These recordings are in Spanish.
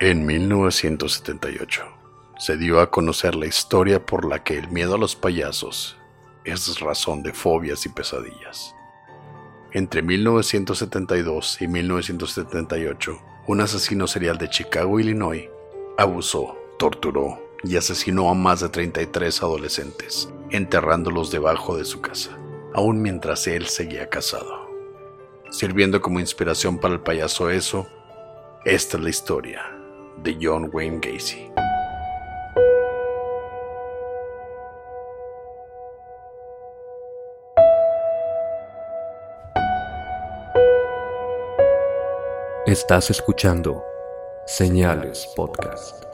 En 1978 se dio a conocer la historia por la que el miedo a los payasos es razón de fobias y pesadillas. Entre 1972 y 1978, un asesino serial de Chicago, Illinois, abusó, torturó y asesinó a más de 33 adolescentes, enterrándolos debajo de su casa, aún mientras él seguía casado. Sirviendo como inspiración para el payaso eso, esta es la historia de John Wayne Gacy. Estás escuchando Señales Podcast.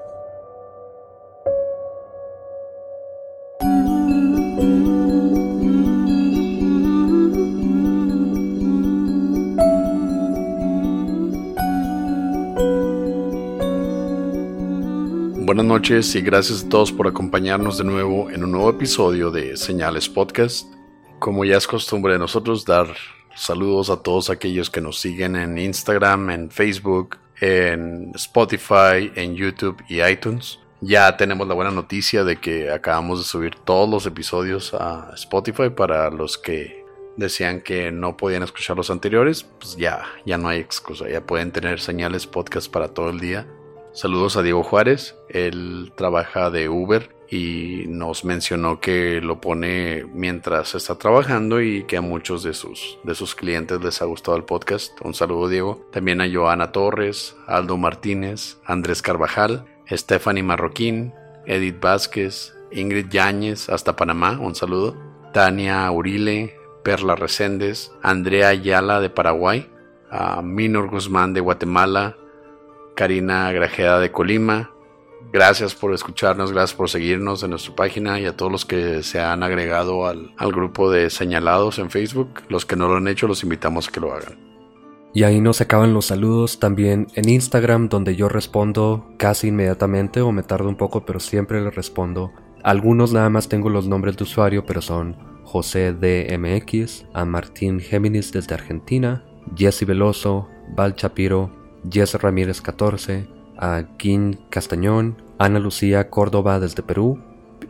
Buenas noches y gracias a todos por acompañarnos de nuevo en un nuevo episodio de Señales Podcast. Como ya es costumbre de nosotros dar saludos a todos aquellos que nos siguen en Instagram, en Facebook, en Spotify, en YouTube y iTunes. Ya tenemos la buena noticia de que acabamos de subir todos los episodios a Spotify para los que decían que no podían escuchar los anteriores, pues ya, ya no hay excusa, ya pueden tener señales podcast para todo el día Saludos a Diego Juárez, él trabaja de Uber y nos mencionó que lo pone mientras está trabajando y que a muchos de sus, de sus clientes les ha gustado el podcast. Un saludo Diego. También a Joana Torres, Aldo Martínez, Andrés Carvajal, Stephanie Marroquín, Edith Vázquez, Ingrid Yáñez, hasta Panamá, un saludo. Tania Urile, Perla Reséndez, Andrea Ayala de Paraguay, a Minor Guzmán de Guatemala, Karina Grajeda de Colima. Gracias por escucharnos, gracias por seguirnos en nuestra página y a todos los que se han agregado al, al grupo de señalados en Facebook. Los que no lo han hecho, los invitamos a que lo hagan. Y ahí nos acaban los saludos también en Instagram, donde yo respondo casi inmediatamente o me tardo un poco, pero siempre le respondo. Algunos nada más tengo los nombres de usuario, pero son José DMX, a Martín Géminis desde Argentina, Jesse Veloso, Val Chapiro, Jess Ramírez 14, a Castañón, Ana Lucía Córdoba desde Perú,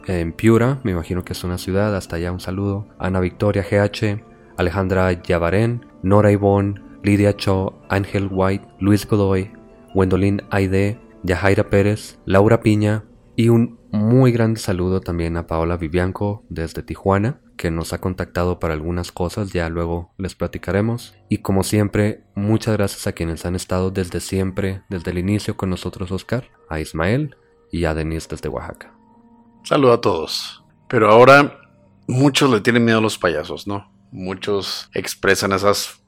en Piura, me imagino que es una ciudad, hasta allá un saludo, Ana Victoria GH, Alejandra Yabarén, Nora Ivonne, Lidia Cho, Ángel White, Luis Godoy, Wendolin Aide, Yajaira Pérez, Laura Piña y un muy grande saludo también a Paola Vivianco desde Tijuana, que nos ha contactado para algunas cosas, ya luego les platicaremos. Y como siempre, muchas gracias a quienes han estado desde siempre, desde el inicio con nosotros, Oscar, a Ismael y a Denise desde Oaxaca. Saludo a todos. Pero ahora muchos le tienen miedo a los payasos, ¿no? Muchos expresan esas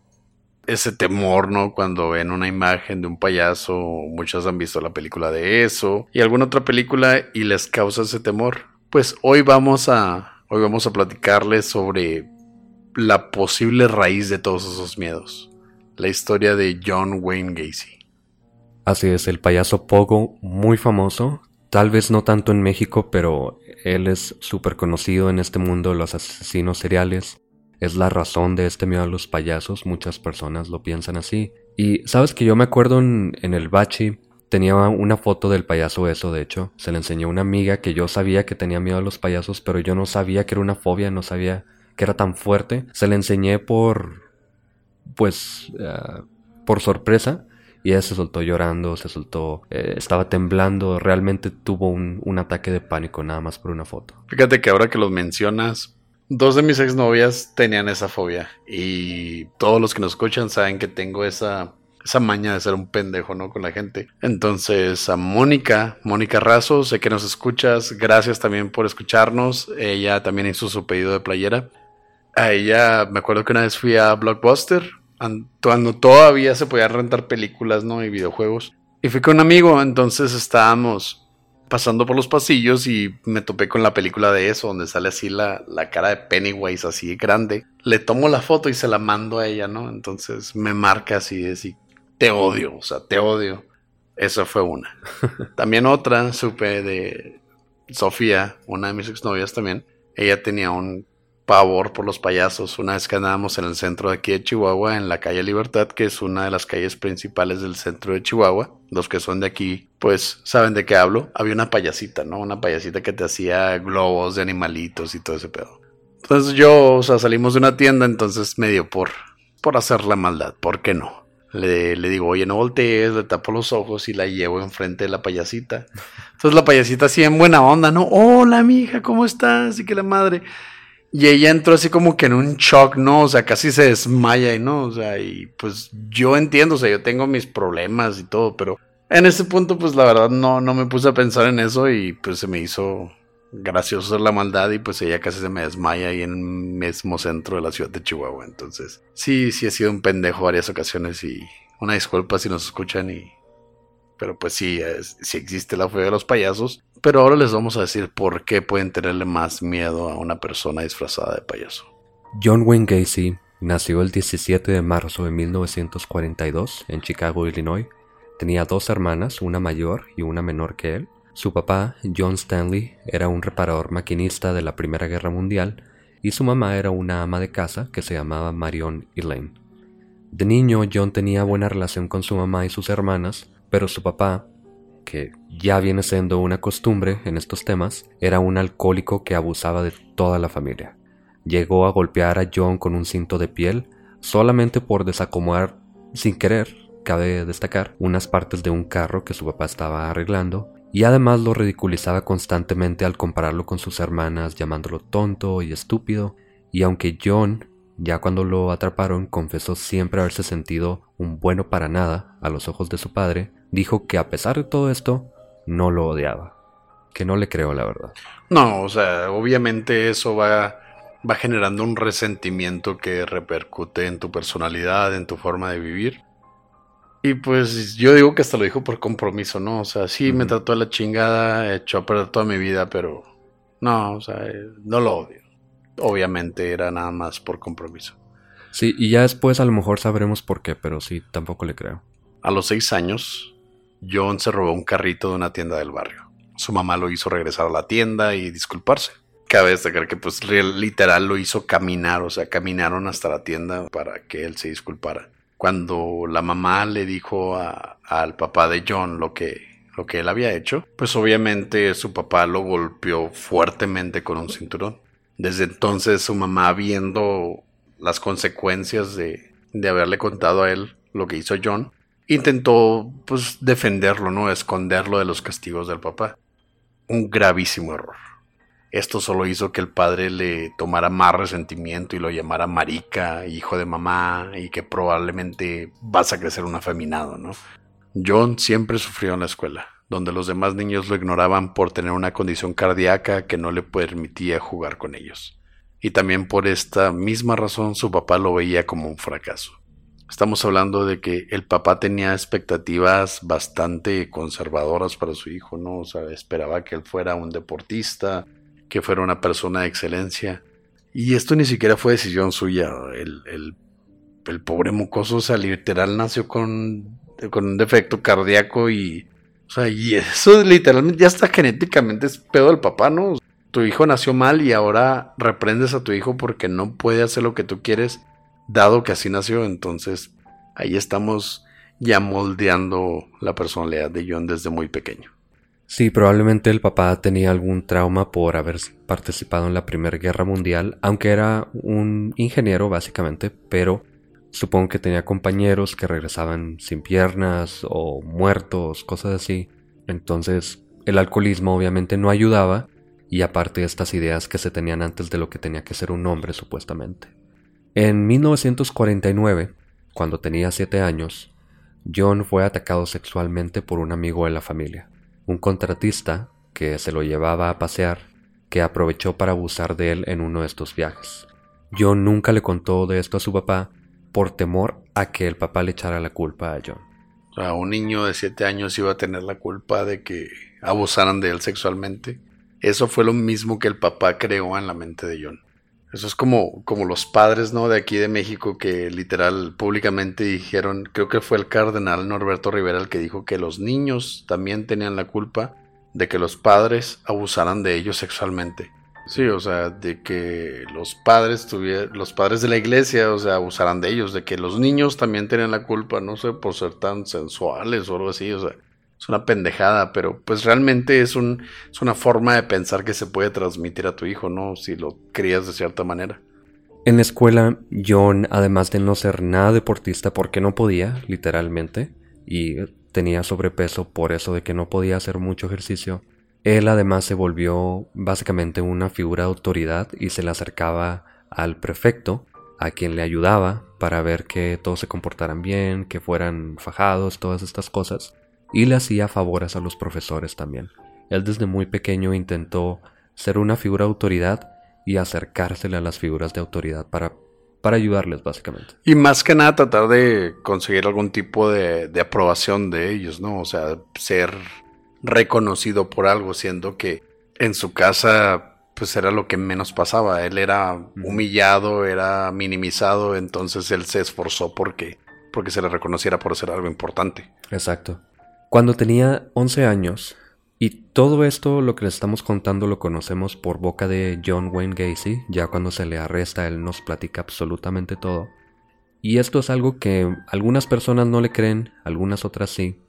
ese temor, ¿no? Cuando ven una imagen de un payaso, muchos han visto la película de eso y alguna otra película y les causa ese temor. Pues hoy vamos a Hoy vamos a platicarles sobre la posible raíz de todos esos miedos, la historia de John Wayne Gacy. Así es, el payaso Pogo, muy famoso, tal vez no tanto en México, pero él es súper conocido en este mundo de los asesinos seriales. Es la razón de este miedo a los payasos, muchas personas lo piensan así. Y sabes que yo me acuerdo en, el Bachi, Tenía una foto del payaso eso, de hecho. Se le enseñó a una amiga que yo sabía que tenía miedo a los payasos, pero yo no sabía que era una fobia, no sabía que era tan fuerte. Se le enseñé por... pues... Eh, por sorpresa. Y ella se soltó llorando, se soltó... Eh, estaba temblando, realmente tuvo un, un ataque de pánico nada más por una foto. Fíjate que ahora que los mencionas, dos de mis exnovias tenían esa fobia. Y todos los que nos escuchan saben que tengo esa esa maña de ser un pendejo, ¿no? Con la gente. Entonces, a Mónica, Mónica Razo, sé que nos escuchas. Gracias también por escucharnos. Ella también hizo su pedido de playera. A ella, me acuerdo que una vez fui a Blockbuster, cuando todavía se podía rentar películas, ¿no? Y videojuegos. Y fui con un amigo, entonces estábamos pasando por los pasillos y me topé con la película de eso, donde sale así la, la, cara de Pennywise así grande. Le tomo la foto y se la mando a ella, ¿no? Entonces me marca así, así te odio, o sea, te odio. Esa fue una. también otra, supe de Sofía, una de mis exnovias también. Ella tenía un pavor por los payasos. Una vez que andábamos en el centro de aquí de Chihuahua, en la calle Libertad, que es una de las calles principales del centro de Chihuahua. Los que son de aquí, pues saben de qué hablo. Había una payasita, ¿no? Una payasita que te hacía globos de animalitos y todo ese pedo. Entonces yo, o sea, salimos de una tienda, entonces me dio por, por hacer la maldad. ¿Por qué no? Le, digo, oye, no voltees, le tapo los ojos y la llevo enfrente de la payasita. Entonces la payasita así en buena onda, ¿no? Hola, mija, ¿cómo estás? Y que la madre. Y ella entró así como que en un shock, ¿no? O sea, casi se desmaya y no, o sea, y pues yo entiendo, o sea, yo tengo mis problemas y todo, pero en ese punto, pues la verdad no, no me puse a pensar en eso y pues se me hizo gracioso la maldad y pues ella casi se me desmaya ahí en el mismo centro de la ciudad de Chihuahua. Entonces, sí, sí he sido un pendejo varias ocasiones y una disculpa si nos escuchan y... Pero pues sí, sí existe la fe de los payasos. Pero ahora les vamos a decir por qué pueden tenerle más miedo a una persona disfrazada de payaso. John Wayne Gacy nació el 17 de marzo de 1942 en Chicago, Illinois. Tenía dos hermanas, una mayor y una menor que él. Su papá, John Stanley, era un reparador maquinista de la Primera Guerra Mundial y su mamá era una ama de casa que se llamaba Marion Elaine. De niño, John tenía buena relación con su mamá y sus hermanas, pero su papá, que ya viene siendo una costumbre en estos temas, era un alcohólico que abusaba de toda la familia. Llegó a golpear a John con un cinto de piel solamente por desacomodar, sin querer, cabe destacar, unas partes de un carro que su papá estaba arreglando y además lo ridiculizaba constantemente al compararlo con sus hermanas, llamándolo tonto y estúpido, y aunque John, ya cuando lo atraparon, confesó siempre haberse sentido un bueno para nada a los ojos de su padre, dijo que a pesar de todo esto, no lo odiaba. Que no le creo, la verdad. No, o sea, obviamente eso va, va generando un resentimiento que repercute en tu personalidad, en tu forma de vivir. Y pues yo digo que hasta lo dijo por compromiso, ¿no? O sea, sí me trató de la chingada, echó a perder toda mi vida, pero no, o sea, eh, no lo odio. Obviamente era nada más por compromiso. Sí, y ya después a lo mejor sabremos por qué, pero sí, tampoco le creo. A los seis años, John se robó un carrito de una tienda del barrio. Su mamá lo hizo regresar a la tienda y disculparse. Cabe destacar que pues literal lo hizo caminar, o sea, caminaron hasta la tienda para que él se disculpara cuando la mamá le dijo al papá de John lo que, lo que él había hecho, pues obviamente su papá lo golpeó fuertemente con un cinturón. Desde entonces su mamá viendo las consecuencias de, de haberle contado a él lo que hizo John, intentó pues defenderlo, ¿no? Esconderlo de los castigos del papá. Un gravísimo error. Esto solo hizo que el padre le tomara más resentimiento y lo llamara marica, hijo de mamá, y que probablemente vas a crecer un afeminado, ¿no? John siempre sufrió en la escuela, donde los demás niños lo ignoraban por tener una condición cardíaca que no le permitía jugar con ellos. Y también por esta misma razón su papá lo veía como un fracaso. Estamos hablando de que el papá tenía expectativas bastante conservadoras para su hijo, ¿no? O sea, esperaba que él fuera un deportista, que fuera una persona de excelencia. Y esto ni siquiera fue decisión suya. El, el, pobre mocoso, o sea, literal nació con, con un defecto cardíaco y... O sea, y eso literalmente ya está genéticamente es pedo del papá, ¿no? Tu hijo nació mal y ahora reprendes a tu hijo porque no puede hacer lo que tú quieres, dado que así nació. Entonces, ahí estamos ya moldeando la personalidad de John desde muy pequeño. Sí, probablemente el papá tenía algún trauma por haber participado en la Primera Guerra Mundial, aunque era un ingeniero básicamente, pero supongo que tenía compañeros que regresaban sin piernas o muertos, cosas así. Entonces el alcoholismo obviamente no ayudaba y aparte estas ideas que se tenían antes de lo que tenía que ser un hombre supuestamente. En 1949, cuando tenía 7 años, John fue atacado sexualmente por un amigo de la familia, un contratista que se lo llevaba a pasear, que aprovechó para abusar de él en uno de estos viajes. John nunca le contó de esto a su papá por temor a que el papá le echara la culpa a John. O un niño de 7 años iba a tener la culpa de que abusaran de él sexualmente. Eso fue lo mismo que el papá creó en la mente de John. Eso es como, como los padres, ¿no? De aquí de México que literal públicamente dijeron, creo que fue el cardenal Norberto Rivera el que dijo que los niños también tenían la culpa de que los padres abusaran de ellos sexualmente. Sí, o sea, de que los padres tuvieran, los padres de la iglesia, o sea, abusaran de ellos, de que los niños también tenían la culpa, no sé, por ser tan sensuales o algo así, o sea, es una pendejada, pero pues realmente es, un, es una forma de pensar que se puede transmitir a tu hijo, ¿no? Si lo crías de cierta manera. En la escuela, John, además de no ser nada deportista porque no podía, literalmente, y tenía sobrepeso por eso de que no podía hacer mucho ejercicio, él además se volvió básicamente una figura de autoridad y se le acercaba al prefecto, a quien le ayudaba para ver que todos se comportaran bien, que fueran fajados, todas estas cosas, y le hacía favores a los profesores también. Él desde muy pequeño intentó ser una figura de autoridad y acercársele a las figuras de autoridad para, para ayudarles básicamente. Y más que nada tratar de conseguir algún tipo de, de aprobación de ellos, ¿no? O sea, ser reconocido por algo, siendo que en su casa pues era lo que menos pasaba. Él era humillado, era minimizado, entonces él se esforzó porque, porque se le reconociera por ser algo importante. Exacto. Cuando tenía 11 años, y todo esto lo que le estamos contando lo conocemos por boca de John Wayne Gacy, ya cuando se le arresta él nos platica absolutamente todo. Y esto es algo que algunas personas no le creen, algunas otras sí,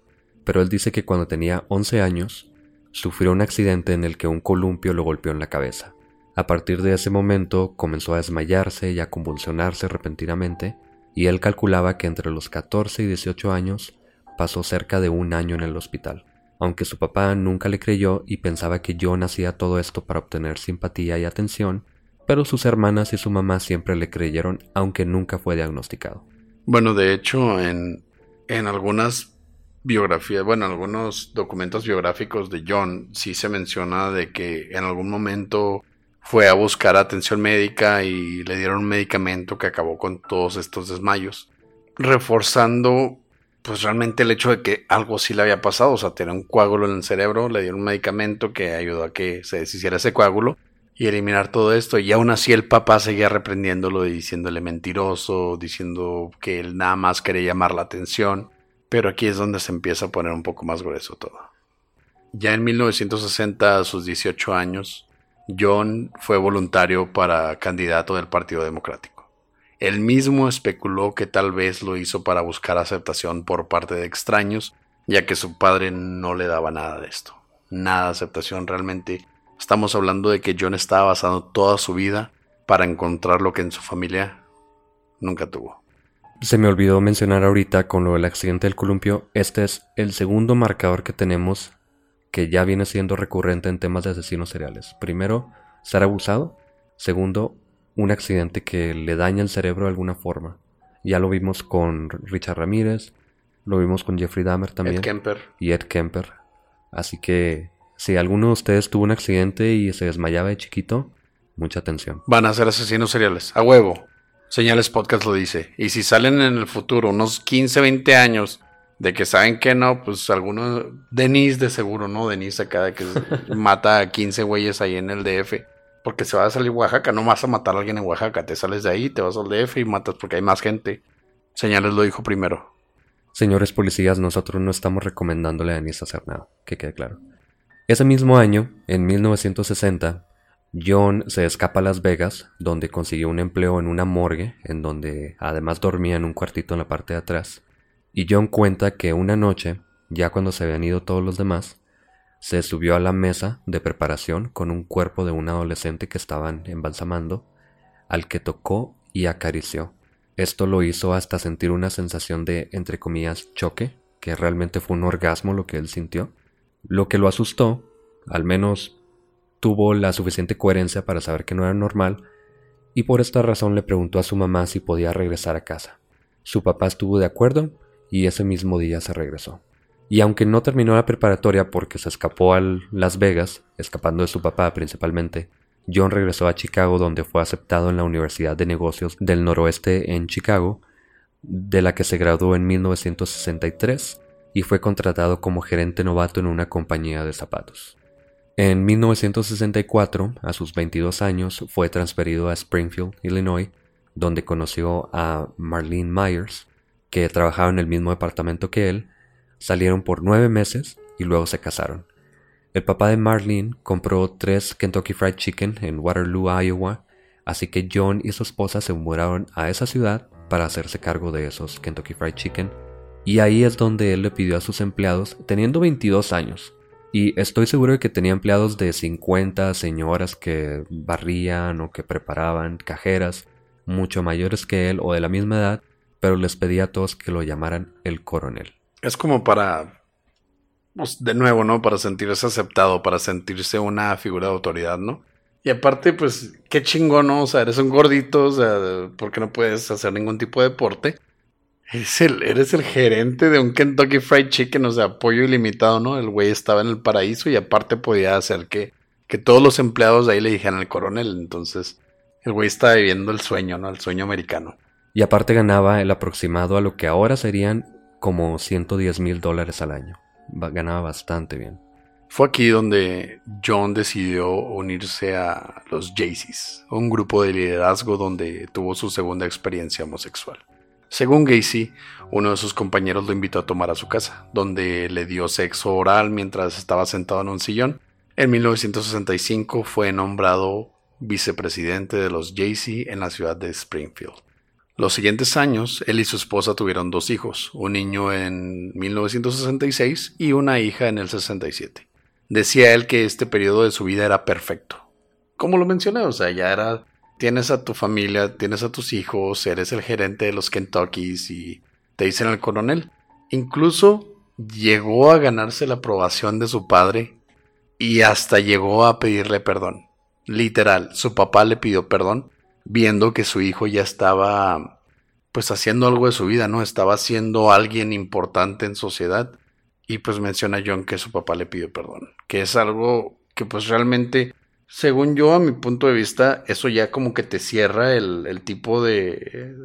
pero él dice que cuando tenía 11 años, sufrió un accidente en el que un columpio lo golpeó en la cabeza. A partir de ese momento comenzó a desmayarse y a convulsionarse repentinamente, y él calculaba que entre los 14 y 18 años pasó cerca de un año en el hospital, aunque su papá nunca le creyó y pensaba que John hacía todo esto para obtener simpatía y atención, pero sus hermanas y su mamá siempre le creyeron aunque nunca fue diagnosticado. Bueno, de hecho, en, en algunas biografía, bueno, algunos documentos biográficos de John sí se menciona de que en algún momento fue a buscar atención médica y le dieron un medicamento que acabó con todos estos desmayos, reforzando pues realmente el hecho de que algo sí le había pasado, o sea, tenía un coágulo en el cerebro, le dieron un medicamento que ayudó a que se deshiciera ese coágulo y eliminar todo esto. Y aún así el papá seguía reprendiéndolo y diciéndole mentiroso, diciendo que él nada más quería llamar la atención. Pero aquí es donde se empieza a poner un poco más grueso todo. Ya en 1960, a sus 18 años, John fue voluntario para candidato del Partido Democrático. Él mismo especuló que tal vez lo hizo para buscar aceptación por parte de extraños, ya que su padre no le daba nada de esto. Nada de aceptación realmente. Estamos hablando de que John estaba basando toda su vida para encontrar lo que en su familia nunca tuvo. Se me olvidó mencionar ahorita con lo del accidente del columpio, este es el segundo marcador que tenemos que ya viene siendo recurrente en temas de asesinos seriales. Primero, ser abusado. Segundo, un accidente que le daña el cerebro de alguna forma. Ya lo vimos con Richard Ramírez, lo vimos con Jeffrey Dahmer también. Ed Kemper. Y Ed Kemper. Así que si alguno de ustedes tuvo un accidente y se desmayaba de chiquito, mucha atención. Van a ser asesinos seriales, a huevo. Señales Podcast lo dice. Y si salen en el futuro, unos 15, 20 años, de que saben que no, pues alguno, Denise de seguro, ¿no? Denise acá de que mata a 15 güeyes ahí en el DF. Porque se va a salir Oaxaca, no vas a matar a alguien en Oaxaca, te sales de ahí, te vas al DF y matas porque hay más gente. Señales lo dijo primero. Señores policías, nosotros no estamos recomendándole a Denise hacer nada, que quede claro. Ese mismo año, en 1960, John se escapa a Las Vegas, donde consiguió un empleo en una morgue, en donde además dormía en un cuartito en la parte de atrás. Y John cuenta que una noche, ya cuando se habían ido todos los demás, se subió a la mesa de preparación con un cuerpo de un adolescente que estaban embalsamando, al que tocó y acarició. Esto lo hizo hasta sentir una sensación de, entre comillas, choque, que realmente fue un orgasmo lo que él sintió, lo que lo asustó, al menos tuvo la suficiente coherencia para saber que no era normal y por esta razón le preguntó a su mamá si podía regresar a casa. Su papá estuvo de acuerdo y ese mismo día se regresó. Y aunque no terminó la preparatoria porque se escapó a Las Vegas, escapando de su papá principalmente, John regresó a Chicago donde fue aceptado en la Universidad de Negocios del Noroeste en Chicago, de la que se graduó en 1963 y fue contratado como gerente novato en una compañía de zapatos. En 1964, a sus 22 años, fue transferido a Springfield, Illinois, donde conoció a Marlene Myers, que trabajaba en el mismo departamento que él, salieron por nueve meses y luego se casaron. El papá de Marlene compró tres Kentucky Fried Chicken en Waterloo, Iowa, así que John y su esposa se mudaron a esa ciudad para hacerse cargo de esos Kentucky Fried Chicken, y ahí es donde él le pidió a sus empleados, teniendo 22 años, y estoy seguro de que tenía empleados de 50 señoras que barrían o que preparaban, cajeras, mucho mayores que él o de la misma edad, pero les pedía a todos que lo llamaran el coronel. Es como para, pues, de nuevo, ¿no? Para sentirse aceptado, para sentirse una figura de autoridad, ¿no? Y aparte, pues, qué chingón, ¿no? O sea, eres un gordito, o sea, porque no puedes hacer ningún tipo de deporte. Eres el, eres el gerente de un Kentucky Fried Chicken, o sea, apoyo ilimitado, ¿no? El güey estaba en el paraíso y aparte podía hacer que, que todos los empleados de ahí le dijeran al coronel. Entonces, el güey estaba viviendo el sueño, ¿no? El sueño americano. Y aparte ganaba el aproximado a lo que ahora serían como 110 mil dólares al año. Ganaba bastante bien. Fue aquí donde John decidió unirse a los Jaycees, un grupo de liderazgo donde tuvo su segunda experiencia homosexual. Según Gacy, uno de sus compañeros lo invitó a tomar a su casa, donde le dio sexo oral mientras estaba sentado en un sillón. En 1965 fue nombrado vicepresidente de los Jaycee en la ciudad de Springfield. Los siguientes años, él y su esposa tuvieron dos hijos, un niño en 1966 y una hija en el 67. Decía él que este periodo de su vida era perfecto. Como lo mencioné, o sea, ya era, tienes a tu familia, tienes a tus hijos, eres el gerente de los Kentuckys y te dicen el coronel. Incluso llegó a ganarse la aprobación de su padre y hasta llegó a pedirle perdón. Literal, su papá le pidió perdón viendo que su hijo ya estaba pues haciendo algo de su vida, ¿no? Estaba siendo alguien importante en sociedad. Y pues menciona John que su papá le pidió perdón. Que es algo que pues realmente, según yo, a mi punto de vista, eso ya como que te cierra el, tipo de,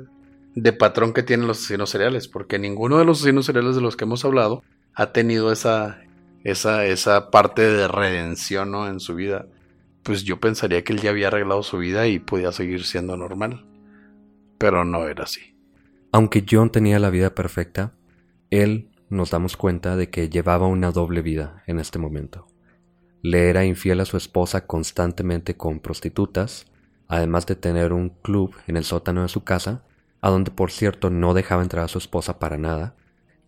de patrón que tienen los asesinos seriales. Porque ninguno de los asesinos seriales de los que hemos hablado ha tenido esa, esa, esa parte de redención ¿no? en su vida pues yo pensaría que él ya había arreglado su vida y podía seguir siendo normal. Pero no era así. Aunque John tenía la vida perfecta, él nos damos cuenta de que llevaba una doble vida en este momento. Le era infiel a su esposa constantemente con prostitutas, además de tener un club en el sótano de su casa, a donde por cierto no dejaba entrar a su esposa para nada,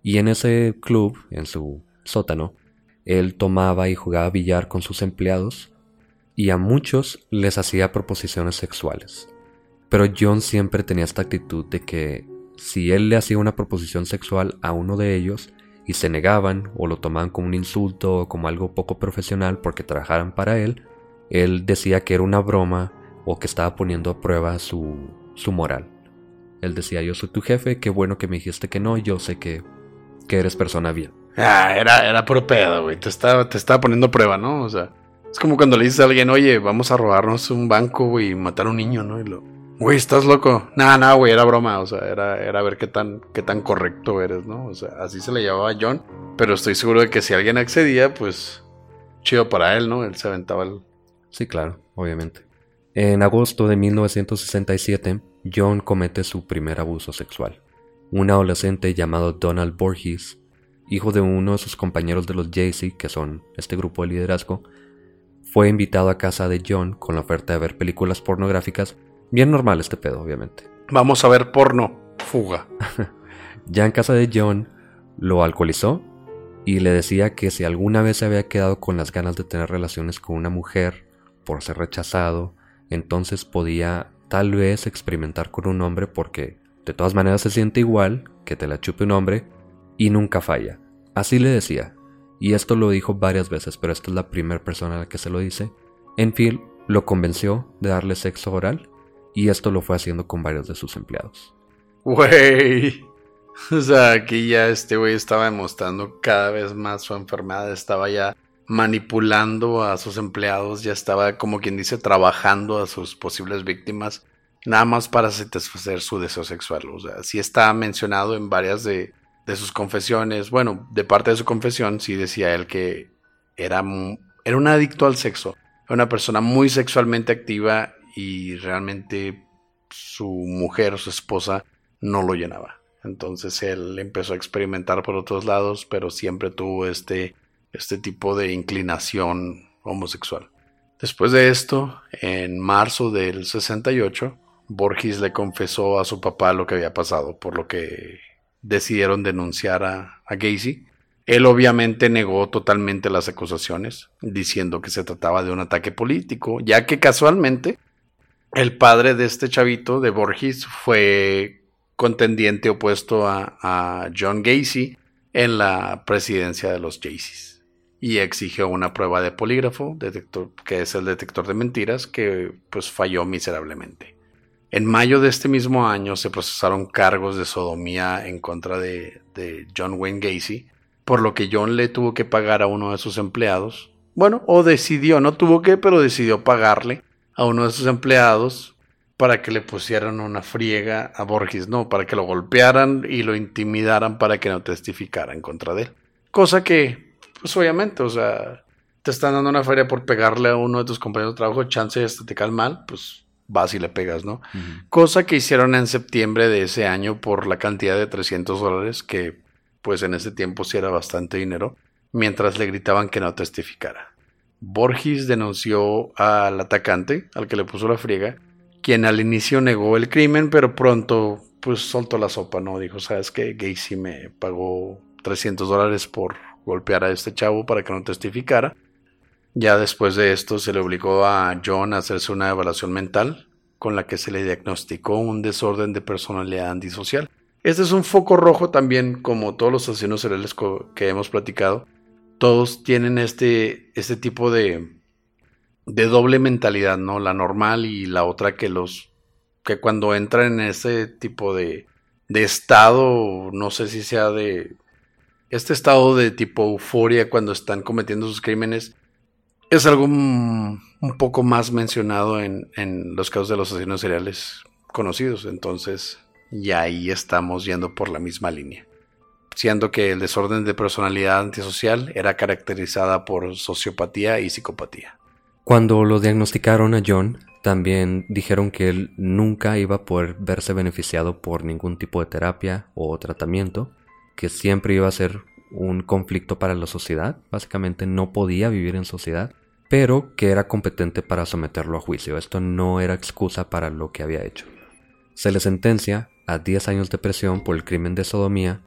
y en ese club, en su sótano, él tomaba y jugaba billar con sus empleados y a muchos les hacía proposiciones sexuales. Pero John siempre tenía esta actitud de que si él le hacía una proposición sexual a uno de ellos y se negaban o lo tomaban como un insulto o como algo poco profesional porque trabajaran para él, él decía que era una broma o que estaba poniendo a prueba su, su moral. Él decía, yo soy tu jefe, qué bueno que me dijiste que no, yo sé que, que eres persona bien. Ah, era, era por güey, te estaba, te estaba poniendo prueba, ¿no? O sea... Es como cuando le dices a alguien, oye, vamos a robarnos un banco, y matar a un niño, ¿no? Y lo, güey, ¿estás loco? Nada, nada, güey, era broma, o sea, era, era ver qué tan, qué tan correcto eres, ¿no? O sea, así se le llamaba John, pero estoy seguro de que si alguien accedía, pues, chido para él, ¿no? Él se aventaba el... Sí, claro, obviamente. En agosto de 1967, John comete su primer abuso sexual. Un adolescente llamado Donald Borges, hijo de uno de sus compañeros de los Jaycee, que son este grupo de liderazgo, fue invitado a casa de John con la oferta de ver películas pornográficas. Bien normal este pedo, obviamente. Vamos a ver porno. Fuga. ya en casa de John lo alcoholizó y le decía que si alguna vez se había quedado con las ganas de tener relaciones con una mujer por ser rechazado, entonces podía tal vez experimentar con un hombre porque de todas maneras se siente igual que te la chupe un hombre y nunca falla. Así le decía, y esto lo dijo varias veces, pero esta es la primera persona a la que se lo dice. Enfield lo convenció de darle sexo oral y esto lo fue haciendo con varios de sus empleados. Wey, O sea, aquí ya este güey estaba demostrando cada vez más su enfermedad, estaba ya manipulando a sus empleados, ya estaba como quien dice trabajando a sus posibles víctimas, nada más para satisfacer su deseo sexual. O sea, sí está mencionado en varias de, de sus confesiones, bueno, de parte de su confesión, sí decía él que era, era un adicto al sexo, una persona muy sexualmente activa y realmente su mujer su esposa no lo llenaba. Entonces él empezó a experimentar por otros lados, pero siempre tuvo este, este tipo de inclinación homosexual. Después de esto, en marzo del 68, Borges le confesó a su papá lo que había pasado, por lo que decidieron denunciar a, Gacy. Él obviamente negó totalmente las acusaciones, diciendo que se trataba de un ataque político, ya que casualmente el padre de este chavito, de Borges, fue contendiente opuesto a, John Gacy en la presidencia de los Jaycees y exigió una prueba de polígrafo, que es el detector de mentiras, que pues falló miserablemente. En mayo de este mismo año se procesaron cargos de sodomía en contra de, John Wayne Gacy, por lo que John le tuvo que pagar a uno de sus empleados. Bueno, o decidió, no tuvo que, pero decidió pagarle a uno de sus empleados para que le pusieran una friega a Borges, no, para que lo golpearan y lo intimidaran para que no testificara en contra de él. Cosa que, pues obviamente, o sea, te están dando una feria por pegarle a uno de tus compañeros de trabajo, chance de te mal, pues vas y le pegas, ¿no? Cosa que hicieron en septiembre de ese año por la cantidad de 300 dólares, que pues en ese tiempo sí era bastante dinero, mientras le gritaban que no testificara. Borges denunció al atacante, al que le puso la friega, quien al inicio negó el crimen, pero pronto pues soltó la sopa, ¿no? Dijo, ¿sabes qué? Gacy me pagó 300 dólares por golpear a este chavo para que no testificara. Ya después de esto se le obligó a John a hacerse una evaluación mental con la que se le diagnosticó un desorden de personalidad antisocial. Este es un foco rojo también, como todos los asesinos seriales que hemos platicado. Todos tienen este, este tipo de, de doble mentalidad, ¿no? La normal y la otra que los que cuando entran en ese tipo de, de estado, no sé si sea de este estado de tipo euforia cuando están cometiendo sus crímenes, es algo un poco más mencionado en, los casos de los asesinos seriales conocidos. Entonces, y ahí estamos yendo por la misma línea. Siendo que el desorden de personalidad antisocial era caracterizada por sociopatía y psicopatía. Cuando lo diagnosticaron a John, también dijeron que él nunca iba a poder verse beneficiado por ningún tipo de terapia o tratamiento, que siempre iba a ser un conflicto para la sociedad, básicamente no podía vivir en sociedad, pero que era competente para someterlo a juicio. Esto no era excusa para lo que había hecho. Se le sentencia a 10 años de prisión por el crimen de sodomía,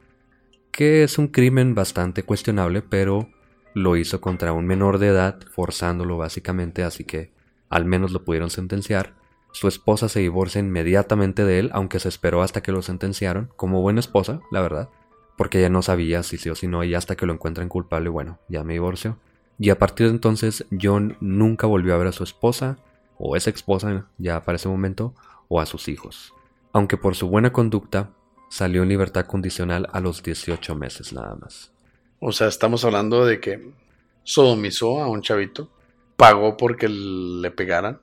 que es un crimen bastante cuestionable, pero lo hizo contra un menor de edad, forzándolo básicamente, así que al menos lo pudieron sentenciar. Su esposa se divorcia inmediatamente de él, aunque se esperó hasta que lo sentenciaron, como buena esposa, la verdad, porque ella no sabía si sí o si no, y hasta que lo encuentran culpable, bueno, ya me divorcio. Y a partir de entonces, John nunca volvió a ver a su esposa, o esa esposa ya para ese momento, o a sus hijos. Aunque por su buena conducta, salió en libertad condicional a los 18 meses nada más. O sea, estamos hablando de que sodomizó a un chavito, pagó porque le pegaran.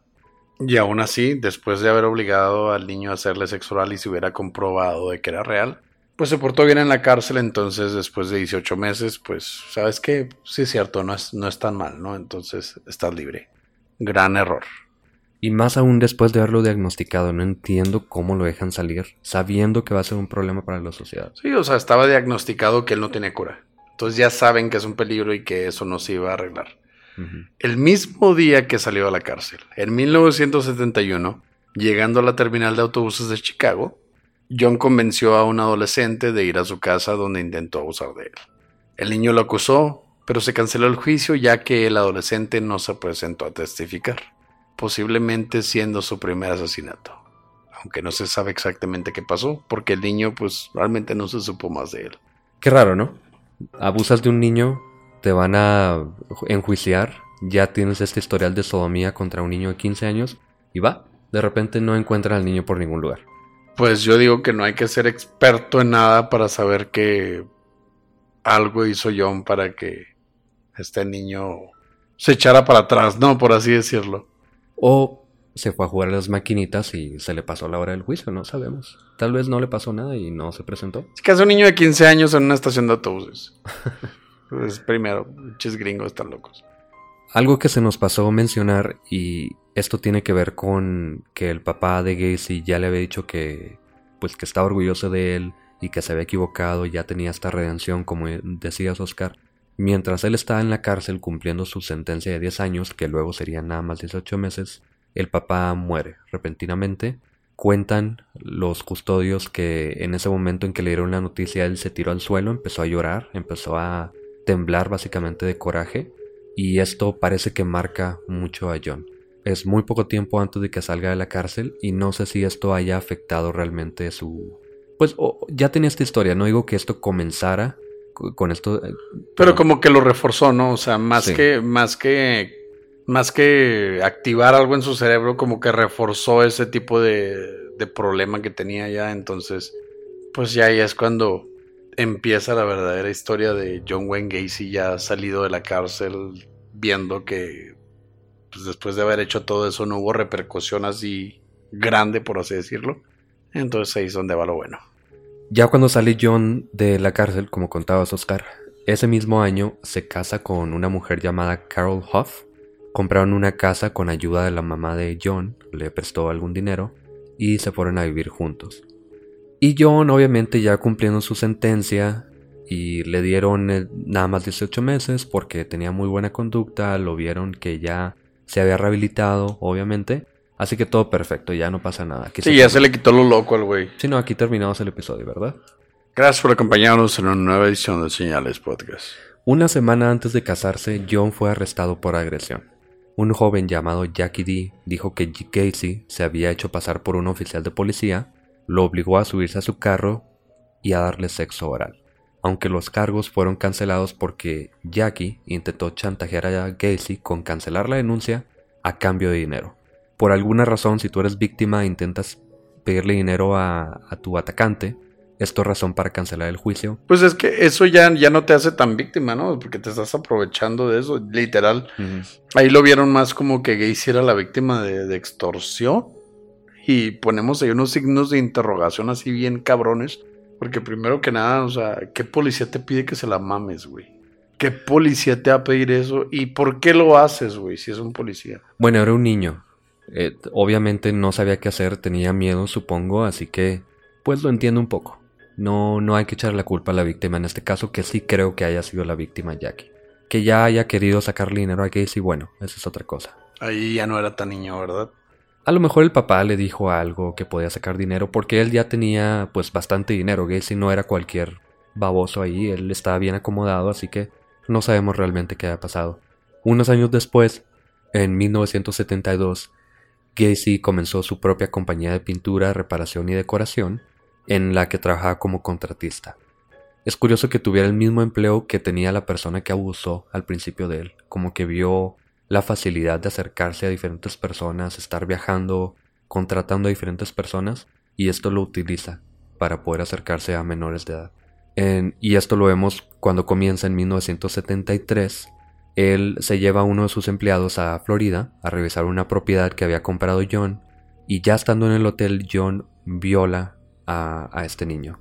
Y aún así, después de haber obligado al niño a hacerle sexo oral y se hubiera comprobado de que era real, pues se portó bien en la cárcel. Entonces, después de 18 meses, pues, ¿sabes qué? Sí es cierto, no es, no es tan mal, ¿no? Entonces, estás libre. Gran error. Y más aún después de haberlo diagnosticado, no entiendo cómo lo dejan salir, sabiendo que va a ser un problema para la sociedad. Sí, o sea, estaba diagnosticado que él no tiene cura. Entonces ya saben que es un peligro y que eso no se iba a arreglar. El mismo día que salió a la cárcel, en 1971, llegando a la terminal de autobuses de Chicago, John convenció a un adolescente de ir a su casa donde intentó abusar de él. El niño lo acusó, pero se canceló el juicio ya que el adolescente no se presentó a testificar, posiblemente siendo su primer asesinato. Aunque no se sabe exactamente qué pasó, porque el niño pues realmente no se supo más de él. Qué raro, ¿no? abusas de un niño, te van a enjuiciar, ya tienes este historial de sodomía contra un niño de 15 años y va, de repente no encuentran al niño por ningún lugar. Pues yo digo que no hay que ser experto en nada para saber que algo hizo John para que este niño se echara para atrás, ¿no? Por así decirlo. O se fue a jugar a las maquinitas y se le pasó la hora del juicio, no sabemos. Tal vez no le pasó nada y no se presentó. Es que hace un niño de 15 años en una estación de autobuses. pues primero, muchos gringos están locos. Algo que se nos pasó mencionar y esto tiene que ver con que el papá de Gacy ya le había dicho que pues que estaba orgulloso de él y que se había equivocado, ya tenía esta redención como decías Oscar. Mientras él estaba en la cárcel cumpliendo su sentencia de 10 años, que luego serían nada más 18 meses, el papá muere repentinamente. Cuentan los custodios que en ese momento en que le dieron la noticia él se tiró al suelo, empezó a llorar, empezó a temblar básicamente de coraje y esto parece que marca mucho a John. Es muy poco tiempo antes de que salga de la cárcel y no sé si esto haya afectado realmente su... Pues ya tenía esta historia, no digo que esto comenzara con esto... Eh, pero, como que lo reforzó, ¿no? O sea, más que... Más que más que activar algo en su cerebro, como que reforzó ese tipo de, de problema que tenía ya. Entonces, pues ya ahí es cuando empieza la verdadera historia de John Wayne Gacy ya salido de la cárcel, viendo que pues después de haber hecho todo eso no hubo repercusión así grande, por así decirlo. Entonces ahí es donde va lo bueno. Ya cuando sale John de la cárcel, como contabas Oscar, ese mismo año se casa con una mujer llamada Carol Huff. Compraron una casa con ayuda de la mamá de John, le prestó algún dinero y se fueron a vivir juntos. Y John, obviamente, ya cumpliendo su sentencia, y le dieron eh, nada más 18 meses porque tenía muy buena conducta, lo vieron que ya se había rehabilitado, obviamente. Así que todo perfecto, ya no pasa nada. sí, ya se le quitó lo loco al güey. Sí, no, aquí terminamos el episodio, ¿verdad? Gracias por acompañarnos en una nueva edición de Señales Podcast. Una semana antes de casarse, John fue arrestado por agresión. Un joven llamado Jackie D dijo que Casey se había hecho pasar por un oficial de policía lo obligó a subirse a su carro y a darle sexo oral, aunque los cargos fueron cancelados porque Jackie intentó chantajear a Gacy con cancelar la denuncia a cambio de dinero. Por alguna razón, si tú eres víctima e intentas pedirle dinero a, tu atacante, esto es razón para cancelar el juicio. Pues es que eso ya, ya no te hace tan víctima, ¿no? Porque te estás aprovechando de eso, literal. Ahí lo vieron más como que Gacy era la víctima de, de extorsión y ponemos ahí unos signos de interrogación así bien cabrones. Porque primero que nada, o sea, ¿qué policía te pide que se la mames, güey? ¿Qué policía te va a pedir eso? ¿Y por qué lo haces, güey, si es un policía? Bueno, era un niño. Eh, obviamente no sabía qué hacer, tenía miedo, supongo, así que pues lo entiendo un poco. No, no hay que echar la culpa a la víctima en este caso, que sí creo que haya sido la víctima Jackie. Que ya haya querido sacarle dinero a Casey, bueno, esa es otra cosa. Ahí ya no era tan niño, ¿verdad? A lo mejor el papá le dijo algo que podía sacar dinero porque él ya tenía pues bastante dinero. Gacy no era cualquier baboso ahí, él estaba bien acomodado, así que no sabemos realmente qué ha pasado. Unos años después, en 1972, Gacy comenzó su propia compañía de pintura, reparación y decoración, en la que trabajaba como contratista. Es curioso que tuviera el mismo empleo que tenía la persona que abusó al principio de él, como que vio la facilidad de acercarse a diferentes personas, estar viajando, contratando a diferentes personas, y esto lo utiliza para poder acercarse a menores de edad. y esto lo vemos cuando comienza en 1973. Él se lleva a uno de sus empleados a Florida a revisar una propiedad que había comprado John, y ya estando en el hotel, John viola a, a este niño.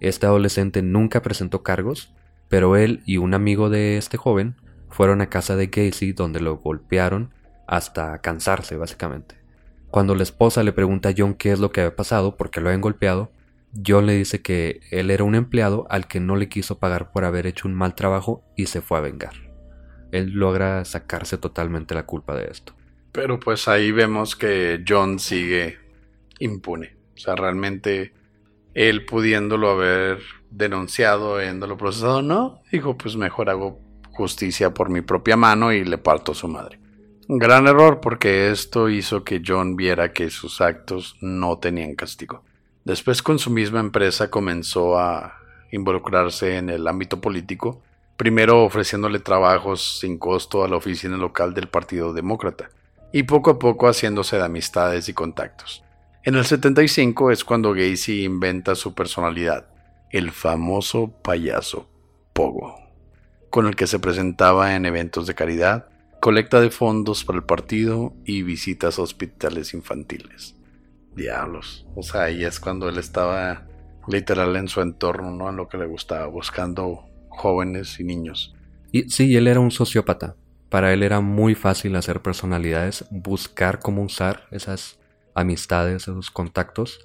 Este adolescente nunca presentó cargos, pero él y un amigo de este joven fueron a casa de Casey donde lo golpearon hasta cansarse básicamente. Cuando la esposa le pregunta a John qué es lo que había pasado, por qué lo habían golpeado, John le dice que él era un empleado al que no le quiso pagar por haber hecho un mal trabajo y se fue a vengar. Él logra sacarse totalmente la culpa de esto. Pero pues ahí vemos que John sigue impune. O sea, realmente él pudiéndolo haber denunciado, habiéndolo procesado, no, dijo pues mejor hago justicia por mi propia mano y le parto su madre. Gran error porque esto hizo que John viera que sus actos no tenían castigo. Después con su misma empresa comenzó a involucrarse en el ámbito político, primero ofreciéndole trabajos sin costo a la oficina local del Partido Demócrata, y poco a poco haciéndose de amistades y contactos. En el 75 es cuando Gacy inventa su personalidad, el famoso payaso Pogo, con el que se presentaba en eventos de caridad, colecta de fondos para el partido y visitas a hospitales infantiles. Diablos, o sea, ahí es cuando él estaba literal en su entorno, ¿no? En lo que le gustaba, buscando jóvenes y niños. Y sí, él era un sociópata. Para él era muy fácil hacer personalidades, buscar cómo usar esas amistades, esos contactos.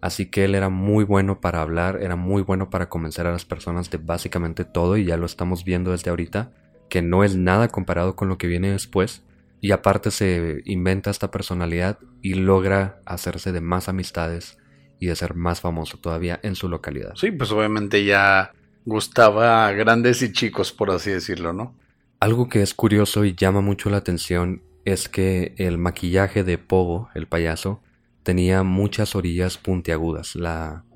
Así que él era muy bueno para hablar, era muy bueno para convencer a las personas de básicamente todo y ya lo estamos viendo desde ahorita, que no es nada comparado con lo que viene después. Y aparte se inventa esta personalidad y logra hacerse de más amistades y de ser más famoso todavía en su localidad. Sí, pues obviamente ya gustaba a grandes y chicos, por así decirlo, ¿no? Algo que es curioso y llama mucho la atención es que el maquillaje de Pogo, el payaso, tenía muchas orillas puntiagudas.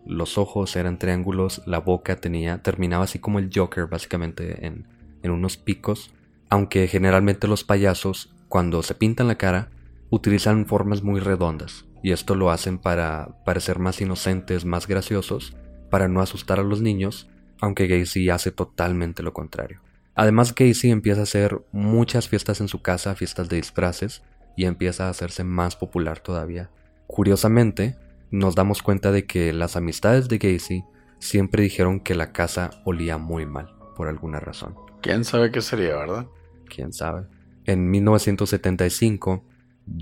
Los ojos eran triángulos, la boca tenía, terminaba así como el Joker, básicamente, en, en unos picos. Aunque generalmente los payasos, cuando se pintan la cara, utilizan formas muy redondas. Y esto lo hacen para parecer más inocentes, más graciosos, para no asustar a los niños, aunque Gacy hace totalmente lo contrario. Además, Casey empieza a hacer muchas fiestas en su casa, fiestas de disfraces, y empieza a hacerse más popular todavía. Curiosamente, nos damos cuenta de que las amistades de Gacy siempre dijeron que la casa olía muy mal, por alguna razón. ¿Quién sabe qué sería, verdad? ¿Quién sabe? En 1975,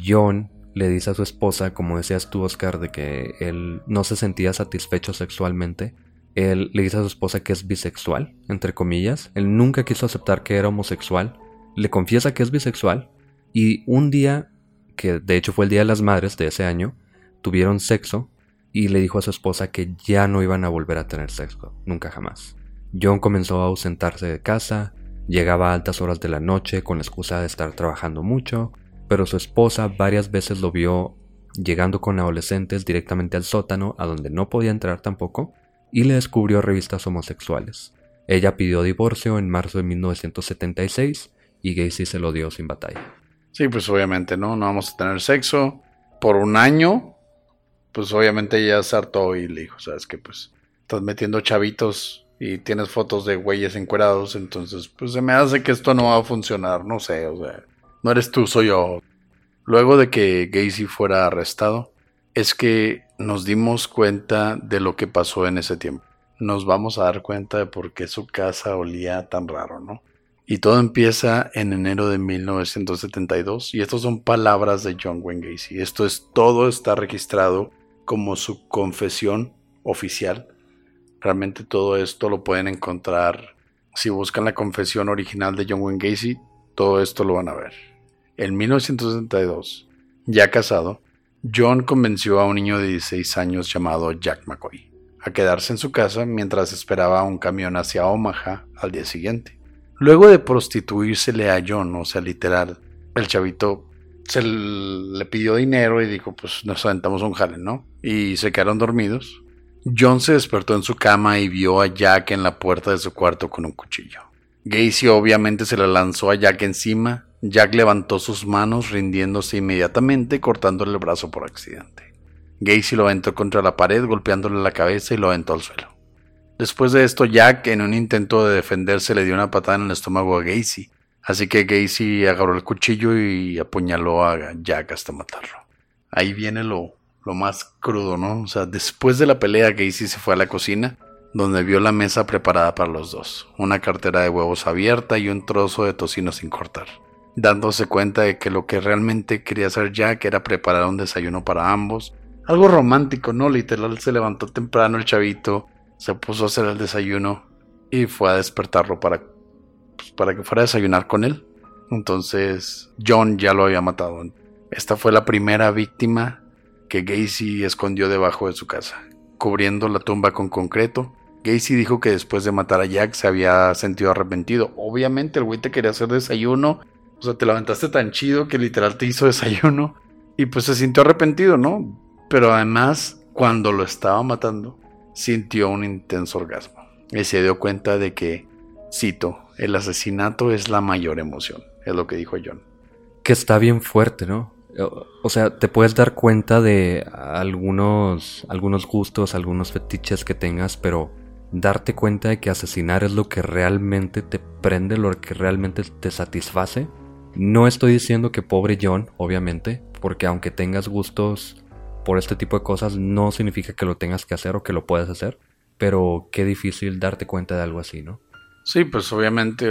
John le dice a su esposa, como decías tú, Oscar, de que él no se sentía satisfecho sexualmente él le dice a su esposa que es bisexual, entre comillas. Él nunca quiso aceptar que era homosexual. Le confiesa que es bisexual. Y un día, que de hecho fue el Día de las Madres de ese año, tuvieron sexo y le dijo a su esposa que ya no iban a volver a tener sexo, nunca jamás. John comenzó a ausentarse de casa, llegaba a altas horas de la noche con la excusa de estar trabajando mucho, pero su esposa varias veces lo vio llegando con adolescentes directamente al sótano, a donde no podía entrar tampoco, y le descubrió revistas homosexuales. Ella pidió divorcio en marzo de 1976 y Gacy se lo dio sin batalla. Sí, pues obviamente, ¿no? No vamos a tener sexo por un año. Pues obviamente ella se hartó y le dijo, sabes que pues estás metiendo chavitos y tienes fotos de güeyes encuerados, entonces pues se me hace que esto no va a funcionar, no sé, o sea, no eres tú, soy yo. Luego de que Gacy fuera arrestado, es que nos dimos cuenta de lo que pasó en ese tiempo. Nos vamos a dar cuenta de por qué su casa olía tan raro, ¿no? Y todo empieza en enero de 1972 y estas son palabras de John Wayne Gacy. Esto es todo está registrado como su confesión oficial. Realmente todo esto lo pueden encontrar si buscan la confesión original de John Wayne Gacy, todo esto lo van a ver. En 1972, ya casado, John convenció a un niño de 16 años llamado Jack McCoy a quedarse en su casa mientras esperaba un camión hacia Omaha al día siguiente. Luego de prostituírsele a John, o sea, literal, el chavito se le pidió dinero y dijo, pues nos aventamos un jale, ¿no? Y se quedaron dormidos. John se despertó en su cama y vio a Jack en la puerta de su cuarto con un cuchillo. Gacy obviamente se le lanzó a Jack encima Jack levantó sus manos rindiéndose inmediatamente cortándole el brazo por accidente. Gacy lo aventó contra la pared golpeándole la cabeza y lo aventó al suelo. Después de esto Jack en un intento de defenderse le dio una patada en el estómago a Gacy, así que Gacy agarró el cuchillo y apuñaló a Jack hasta matarlo. Ahí viene lo, lo más crudo, ¿no? O sea, después de la pelea Gacy se fue a la cocina donde vio la mesa preparada para los dos, una cartera de huevos abierta y un trozo de tocino sin cortar dándose cuenta de que lo que realmente quería hacer Jack era preparar un desayuno para ambos. Algo romántico, ¿no? Literal se levantó temprano el chavito, se puso a hacer el desayuno y fue a despertarlo para, pues, para que fuera a desayunar con él. Entonces John ya lo había matado. Esta fue la primera víctima que Gacy escondió debajo de su casa, cubriendo la tumba con concreto. Gacy dijo que después de matar a Jack se había sentido arrepentido. Obviamente el güey te quería hacer desayuno o sea, te levantaste tan chido que literal te hizo desayuno y pues se sintió arrepentido, ¿no? Pero además, cuando lo estaba matando, sintió un intenso orgasmo y se dio cuenta de que, cito, el asesinato es la mayor emoción, es lo que dijo John. Que está bien fuerte, ¿no? O sea, te puedes dar cuenta de algunos, algunos gustos, algunos fetiches que tengas, pero darte cuenta de que asesinar es lo que realmente te prende, lo que realmente te satisface. No estoy diciendo que pobre John, obviamente, porque aunque tengas gustos por este tipo de cosas, no significa que lo tengas que hacer o que lo puedas hacer. Pero qué difícil darte cuenta de algo así, ¿no? Sí, pues obviamente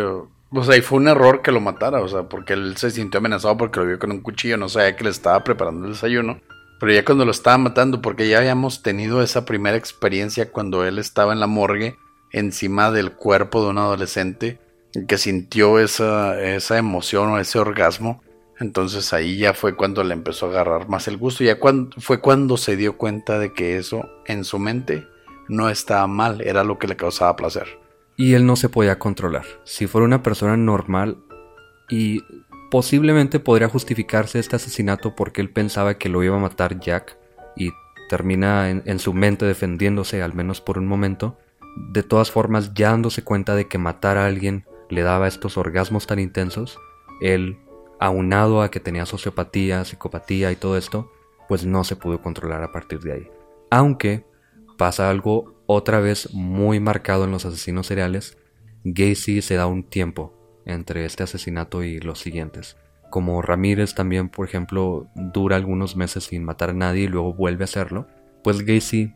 o sea, y fue un error que lo matara, o sea, porque él se sintió amenazado porque lo vio con un cuchillo, no sabía que le estaba preparando el desayuno. Pero ya cuando lo estaba matando, porque ya habíamos tenido esa primera experiencia cuando él estaba en la morgue, encima del cuerpo de un adolescente, que sintió esa, esa emoción o ese orgasmo. Entonces ahí ya fue cuando le empezó a agarrar más el gusto. Ya cuando, fue cuando se dio cuenta de que eso en su mente no estaba mal, era lo que le causaba placer y él no se podía controlar. Si fuera una persona normal y posiblemente podría justificarse este asesinato porque él pensaba que lo iba a matar Jack y termina en, su mente defendiéndose al menos por un momento, de todas formas ya dándose cuenta de que matar a alguien le daba estos orgasmos tan intensos, él, aunado a que tenía sociopatía, psicopatía y todo esto, pues no se pudo controlar a partir de ahí. Aunque pasa algo otra vez muy marcado en los asesinos seriales, Gacy se da un tiempo entre este asesinato y los siguientes. Como Ramírez también, por ejemplo, dura algunos meses sin matar a nadie y luego vuelve a hacerlo, pues Gacy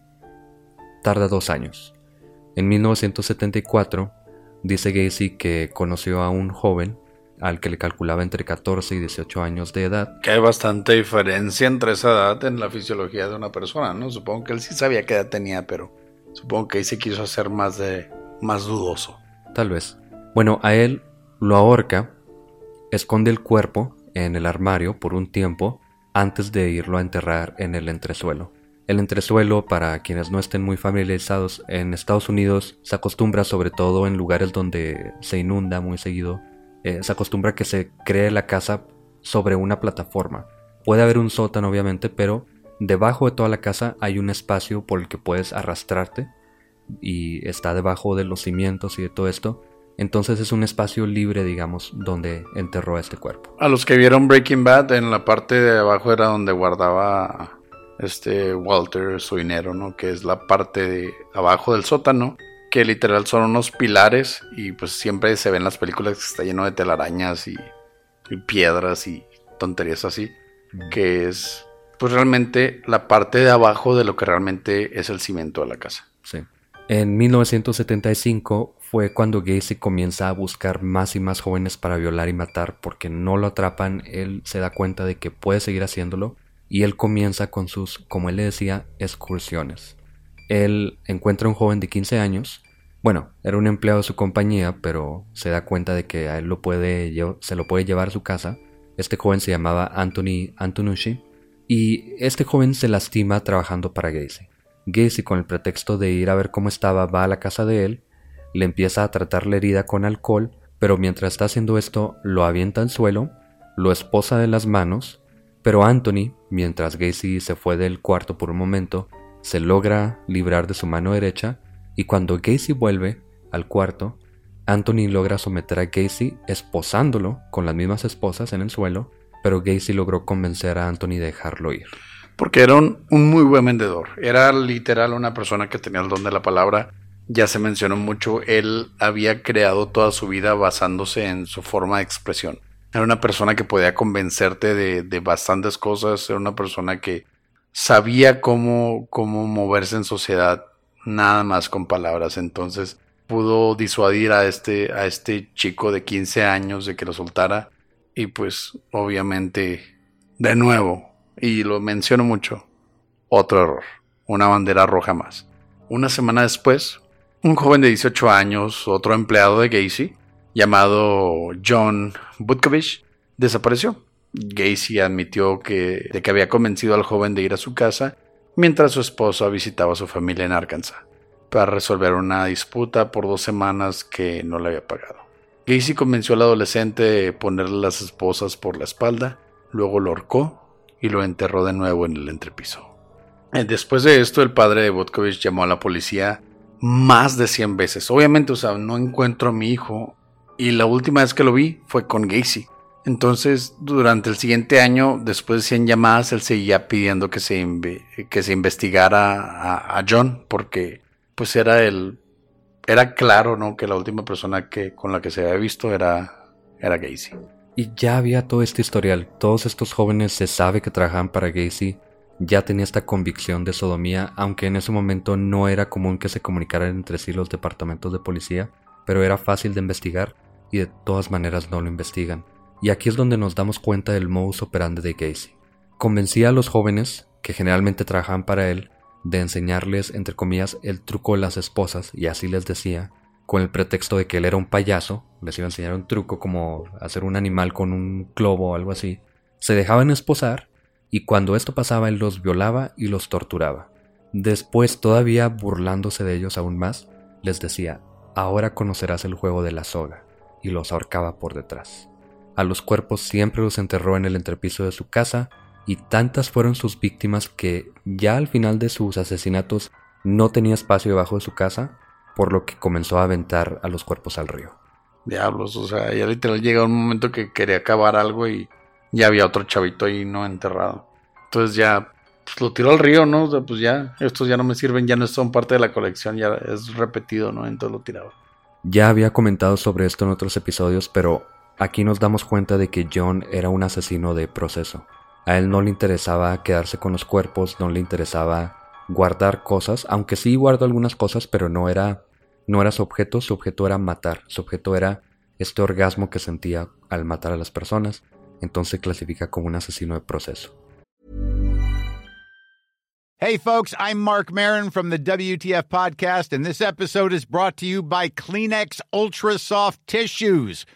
tarda dos años. En 1974, dice Gacy que conoció a un joven al que le calculaba entre 14 y 18 años de edad. Que hay bastante diferencia entre esa edad en la fisiología de una persona, ¿no? Supongo que él sí sabía qué edad tenía, pero Supongo que ahí se quiso hacer más de más dudoso. Tal vez. Bueno, a él lo ahorca, esconde el cuerpo en el armario por un tiempo antes de irlo a enterrar en el entresuelo. El entresuelo, para quienes no estén muy familiarizados, en Estados Unidos se acostumbra sobre todo en lugares donde se inunda muy seguido, eh, se acostumbra que se cree la casa sobre una plataforma. Puede haber un sótano obviamente, pero Debajo de toda la casa hay un espacio por el que puedes arrastrarte y está debajo de los cimientos y de todo esto. Entonces es un espacio libre, digamos, donde enterró este cuerpo. A los que vieron Breaking Bad, en la parte de abajo era donde guardaba este Walter su dinero, ¿no? Que es la parte de abajo del sótano, que literal son unos pilares y pues siempre se ven las películas que está lleno de telarañas y, y piedras y tonterías así, que es pues realmente la parte de abajo de lo que realmente es el cimiento de la casa. Sí. En 1975 fue cuando Gacy comienza a buscar más y más jóvenes para violar y matar porque no lo atrapan, él se da cuenta de que puede seguir haciéndolo y él comienza con sus, como él le decía, excursiones. Él encuentra un joven de 15 años, bueno, era un empleado de su compañía, pero se da cuenta de que a él lo puede, se lo puede llevar a su casa. Este joven se llamaba Anthony Antonucci y este joven se lastima trabajando para Gacy. Gacy, con el pretexto de ir a ver cómo estaba, va a la casa de él, le empieza a tratar la herida con alcohol, pero mientras está haciendo esto, lo avienta al suelo, lo esposa de las manos, pero Anthony, mientras Gacy se fue del cuarto por un momento, se logra librar de su mano derecha, y cuando Gacy vuelve al cuarto, Anthony logra someter a Gacy esposándolo con las mismas esposas en el suelo, pero Gacy logró convencer a Anthony de dejarlo ir. Porque era un, muy buen vendedor. Era literal una persona que tenía el don de la palabra. Ya se mencionó mucho, él había creado toda su vida basándose en su forma de expresión. Era una persona que podía convencerte de, de bastantes cosas, era una persona que sabía cómo, cómo moverse en sociedad nada más con palabras. Entonces pudo disuadir a este, a este chico de 15 años de que lo soltara y pues obviamente, de nuevo, y lo menciono mucho, otro error, una bandera roja más. Una semana después, un joven de 18 años, otro empleado de Gacy, llamado John Butkovich, desapareció. Gacy admitió que, de que había convencido al joven de ir a su casa mientras su esposa visitaba a su familia en Arkansas para resolver una disputa por dos semanas que no le había pagado. Gacy convenció al adolescente de ponerle las esposas por la espalda, luego lo ahorcó y lo enterró de nuevo en el entrepiso. Eh, después de esto, el padre de Botkovich llamó a la policía más de 100 veces. Obviamente, o sea, no encuentro a mi hijo y la última vez que lo vi fue con Gacy. Entonces, durante el siguiente año, después de 100 llamadas, él seguía pidiendo que se, que se investigara a, John, porque pues era el... Era claro, ¿no? Que la última persona que, con la que se había visto era, era Gacy. Y ya había todo este historial. Todos estos jóvenes se sabe que trabajaban para Gacy. Ya tenía esta convicción de sodomía, aunque en ese momento no era común que se comunicaran entre sí los departamentos de policía, pero era fácil de investigar y de todas maneras no lo investigan. Y aquí es donde nos damos cuenta del modus operandi de Gacy. Convencía a los jóvenes, que generalmente trabajaban para él, de enseñarles, entre comillas, el truco de las esposas, y así les decía, con el pretexto de que él era un payaso, les iba a enseñar un truco como hacer un animal con un globo o algo así, se dejaban esposar y cuando esto pasaba él los violaba y los torturaba. Después, todavía burlándose de ellos aún más, les decía, ahora conocerás el juego de la soga, y los ahorcaba por detrás. A los cuerpos siempre los enterró en el entrepiso de su casa, y tantas fueron sus víctimas que ya al final de sus asesinatos no tenía espacio debajo de su casa por lo que comenzó a aventar a los cuerpos al río. Diablos, o sea, ya literal llega un momento que quería acabar algo y ya había otro chavito ahí no enterrado. Entonces ya pues, lo tiró al río, ¿no? O sea, pues ya, estos ya no me sirven, ya no son parte de la colección, ya es repetido, ¿no? Entonces lo tiraba. Ya había comentado sobre esto en otros episodios, pero aquí nos damos cuenta de que John era un asesino de proceso. A él no le interesaba quedarse con los cuerpos, no le interesaba guardar cosas, aunque sí guardó algunas cosas, pero no era, no era su objeto, su objeto era matar, su objeto era este orgasmo que sentía al matar a las personas, entonces clasifica como un asesino de proceso. Hey folks, I'm Mark Marin from the WTF podcast and this episode is brought to you by Kleenex Ultra Soft Tissues.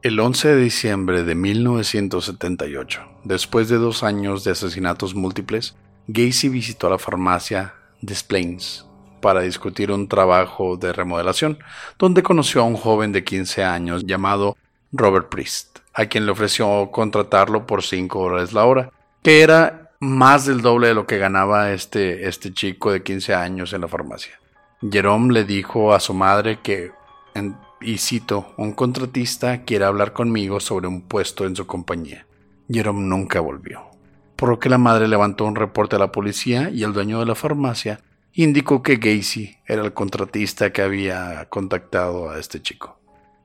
El 11 de diciembre de 1978, después de dos años de asesinatos múltiples, Gacy visitó la farmacia Desplaines para discutir un trabajo de remodelación, donde conoció a un joven de 15 años llamado Robert Priest, a quien le ofreció contratarlo por 5 dólares la hora, que era más del doble de lo que ganaba este, este chico de 15 años en la farmacia. Jerome le dijo a su madre que en y cito, un contratista quiere hablar conmigo sobre un puesto en su compañía. Jerome nunca volvió. Por lo que la madre levantó un reporte a la policía y el dueño de la farmacia indicó que Gacy era el contratista que había contactado a este chico.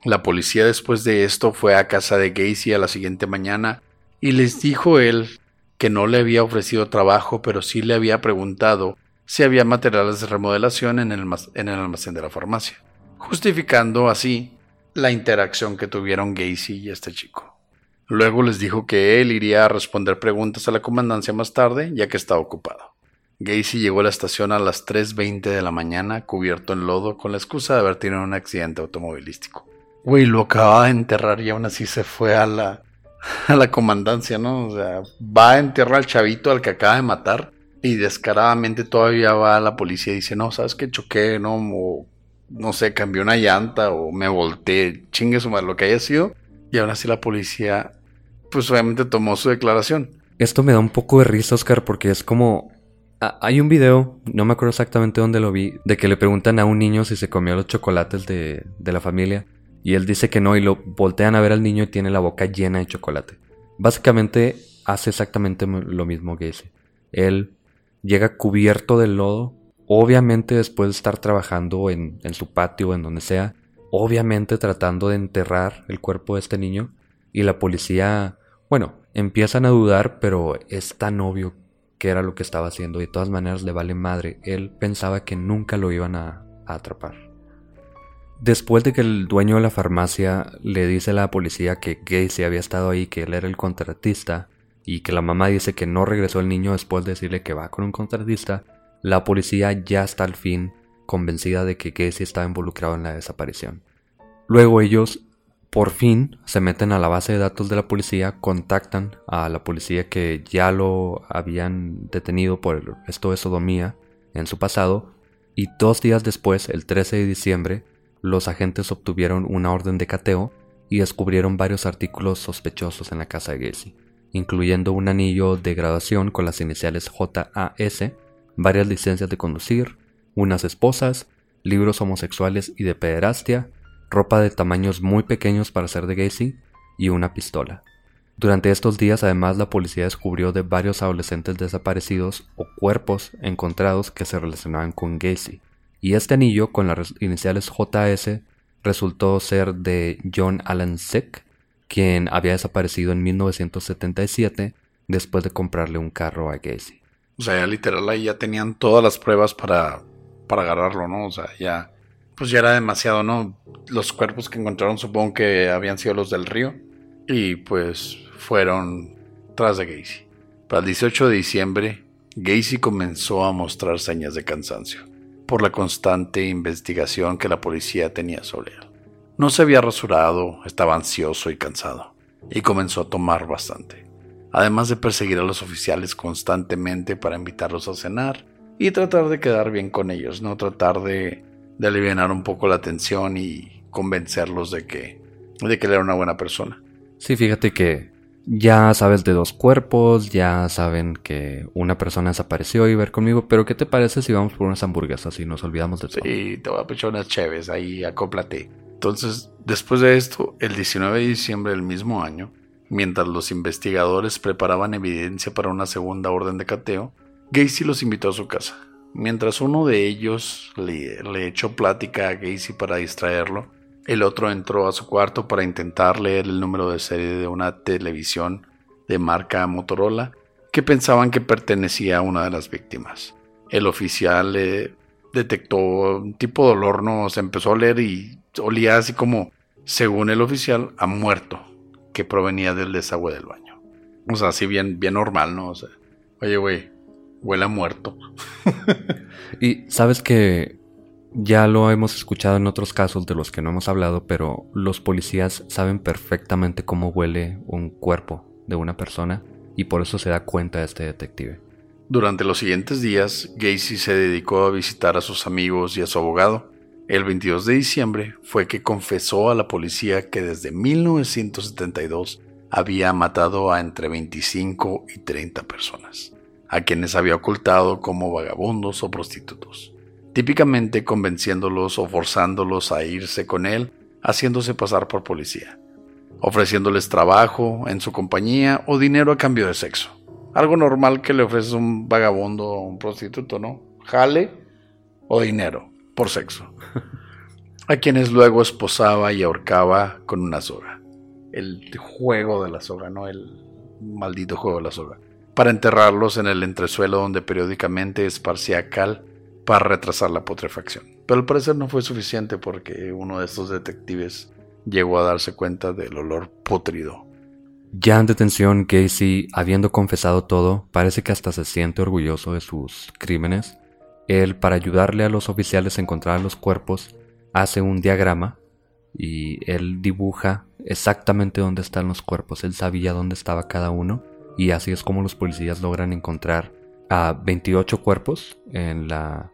La policía después de esto fue a casa de Gacy a la siguiente mañana y les dijo él que no le había ofrecido trabajo, pero sí le había preguntado si había materiales de remodelación en el, en el almacén de la farmacia justificando así la interacción que tuvieron Gacy y este chico. Luego les dijo que él iría a responder preguntas a la comandancia más tarde, ya que estaba ocupado. Gacy llegó a la estación a las 3.20 de la mañana, cubierto en lodo, con la excusa de haber tenido un accidente automovilístico. Güey, lo acababa de enterrar y aún así se fue a la, a la comandancia, ¿no? O sea, va a enterrar al chavito al que acaba de matar y descaradamente todavía va a la policía y dice, no, ¿sabes qué? Choqué, ¿no? No sé, cambió una llanta o me volteé, chingue su madre, lo que haya sido. Y aún así la policía, pues obviamente tomó su declaración. Esto me da un poco de risa, Oscar, porque es como... hay un video, no me acuerdo exactamente dónde lo vi, de que le preguntan a un niño si se comió los chocolates de, de la familia. Y él dice que no, y lo voltean a ver al niño y tiene la boca llena de chocolate. Básicamente hace exactamente lo mismo que ese. Él llega cubierto de lodo, Obviamente después de estar trabajando en, su patio o en donde sea, obviamente tratando de enterrar el cuerpo de este niño y la policía, bueno, empiezan a dudar, pero es tan obvio que era lo que estaba haciendo y de todas maneras le vale madre. Él pensaba que nunca lo iban a, a atrapar. Después de que el dueño de la farmacia le dice a la policía que Gacy había estado ahí, que él era el contratista, y que la mamá dice que no regresó el niño después de decirle que va con un contratista, la policía ya está al fin convencida de que Casey estaba involucrado en la desaparición. Luego ellos Por fin se meten a la base de datos de la policía, contactan a la policía que ya lo habían detenido por esto de sodomía en su pasado y dos días después, el 13 de diciembre, los agentes obtuvieron una orden de cateo y descubrieron varios artículos sospechosos en la casa de Gacy, incluyendo un anillo de graduación con las iniciales JAS, varias licencias de conducir, unas esposas, libros homosexuales y de pederastia, ropa de tamaños muy pequeños para ser de Gacy y una pistola. Durante estos días además la policía descubrió de varios adolescentes desaparecidos o cuerpos encontrados que se relacionaban con Gacy, y este anillo con las iniciales JS resultó ser de John Allen Sick, quien había desaparecido en 1977 después de comprarle un carro a Gacy. O sea, ya literal ahí ya tenían todas las pruebas para, para agarrarlo, ¿no? O sea, ya pues ya era demasiado, ¿no? Los cuerpos que encontraron supongo que habían sido los del río y pues fueron tras de Gacy. Para el 18 de diciembre, Gacy comenzó a mostrar señas de cansancio por la constante investigación que la policía tenía sobre él. No se había rasurado, estaba ansioso y cansado, y comenzó a tomar bastante, además de perseguir a los oficiales constantemente para invitarlos a cenar y tratar de quedar bien con ellos, no tratar de, de aliviar un poco la tensión y convencerlos de que, de que él era una buena persona. Sí, fíjate que ya sabes de dos cuerpos, ya saben que una persona desapareció y ver conmigo, pero ¿qué te parece si vamos por unas hamburguesas y nos olvidamos de todo? Sí, te voy a pechar unas chéves, ahí acóplate. Entonces, después de esto, el 19 de diciembre del mismo año, mientras los investigadores preparaban evidencia para una segunda orden de cateo, Gacy los invitó a su casa. Mientras uno de ellos le, echó plática a Gacy para distraerlo, el otro entró a su cuarto para intentar leer el número de serie de una televisión de marca Motorola que pensaban que pertenecía a una de las víctimas. El oficial detectó un tipo de olor, ¿no? Se empezó a leer y olía así como, según el oficial, a muerto, que provenía del desagüe del baño. O sea, así bien, bien normal, ¿no? O sea, oye, güey, huele a muerto. y sabes que ya lo hemos escuchado en otros casos de los que no hemos hablado, pero los policías saben perfectamente cómo huele un cuerpo de una persona y por eso se da cuenta este detective. Durante los siguientes días, Gacy se dedicó a visitar a sus amigos y a su abogado. El 22 de diciembre fue que confesó a la policía que desde 1972 había matado a entre 25 y 30 personas, a quienes había ocultado como vagabundos o prostitutos típicamente convenciéndolos o forzándolos a irse con él, haciéndose pasar por policía, ofreciéndoles trabajo en su compañía o dinero a cambio de sexo. Algo normal que le ofreces un vagabundo o un prostituto, ¿no? Jale o dinero por sexo. A quienes luego esposaba y ahorcaba con una soga. El juego de la soga, ¿no? El maldito juego de la soga. Para enterrarlos en el entresuelo donde periódicamente esparcía cal para retrasar la putrefacción. Pero al parecer no fue suficiente porque uno de estos detectives llegó a darse cuenta del olor putrido. Ya en detención, Casey, habiendo confesado todo, parece que hasta se siente orgulloso de sus crímenes. Él, para ayudarle a los oficiales a encontrar los cuerpos, hace un diagrama y él dibuja exactamente dónde están los cuerpos. Él sabía dónde estaba cada uno y así es como los policías logran encontrar a 28 cuerpos en la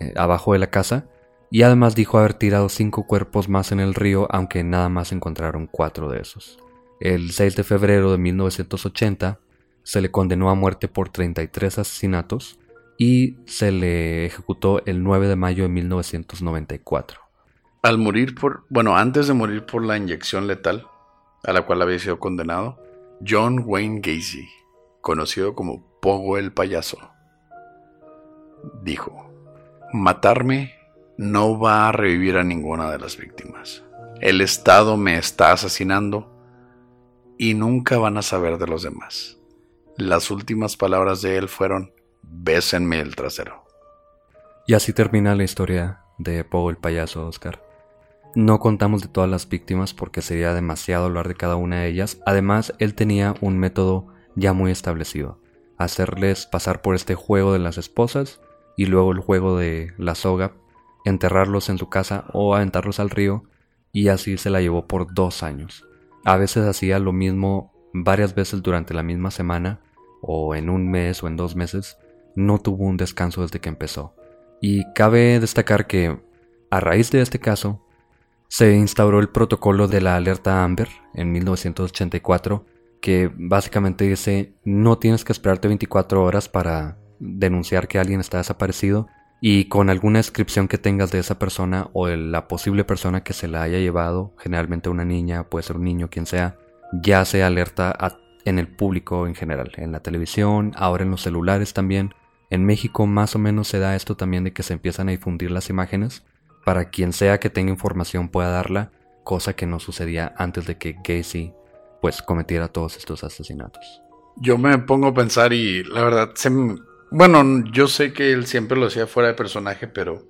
eh, abajo de la casa y además dijo haber tirado cinco cuerpos más en el río, aunque nada más encontraron cuatro de esos. El 6 de febrero de 1980 se le condenó a muerte por 33 asesinatos y se le ejecutó el 9 de mayo de 1994. Al morir por, bueno, antes de morir por la inyección letal a la cual había sido condenado, John Wayne Gacy, conocido como Pogo el payaso, dijo, Matarme no va a revivir a ninguna de las víctimas. El Estado me está asesinando y nunca van a saber de los demás. Las últimas palabras de él fueron, bésenme el trasero. Y así termina la historia de Pogo el payaso, Oscar. No contamos de todas las víctimas porque sería demasiado hablar de cada una de ellas. Además, él tenía un método ya muy establecido. Hacerles pasar por este juego de las esposas y luego el juego de la soga, enterrarlos en su casa o aventarlos al río y así se la llevó por dos años. A veces hacía lo mismo varias veces durante la misma semana, o en un mes o en dos meses, no tuvo un descanso desde que empezó. Y cabe destacar que, a raíz de este caso, se instauró el protocolo de la alerta Amber en 1984, que básicamente dice no tienes que esperarte 24 horas para denunciar que alguien está desaparecido y con alguna descripción que tengas de esa persona o de la posible persona que se la haya llevado, generalmente una niña, puede ser un niño, quien sea, ya se alerta en el público en general, en la televisión, ahora en los celulares también. En México más o menos se da esto también de que se empiezan a difundir las imágenes para quien sea que tenga información pueda darla, cosa que no sucedía antes de que Gacy pues cometiera todos estos asesinatos. Yo me pongo a pensar y la verdad se bueno, yo sé que él siempre lo hacía fuera de personaje, pero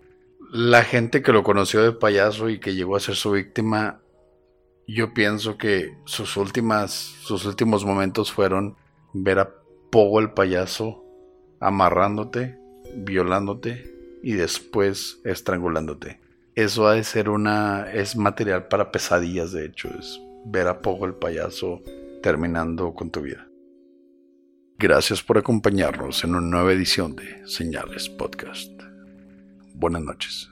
la gente que lo conoció de payaso y que llegó a ser su víctima, yo pienso que sus últimas, sus últimos momentos fueron ver a Pogo el payaso amarrándote, violándote y después estrangulándote. Eso ha de ser una, es material para pesadillas, de hecho, es ver a Pogo el payaso terminando con tu vida. Gracias por acompañarnos en una nueva edición de Señales Podcast. Buenas noches.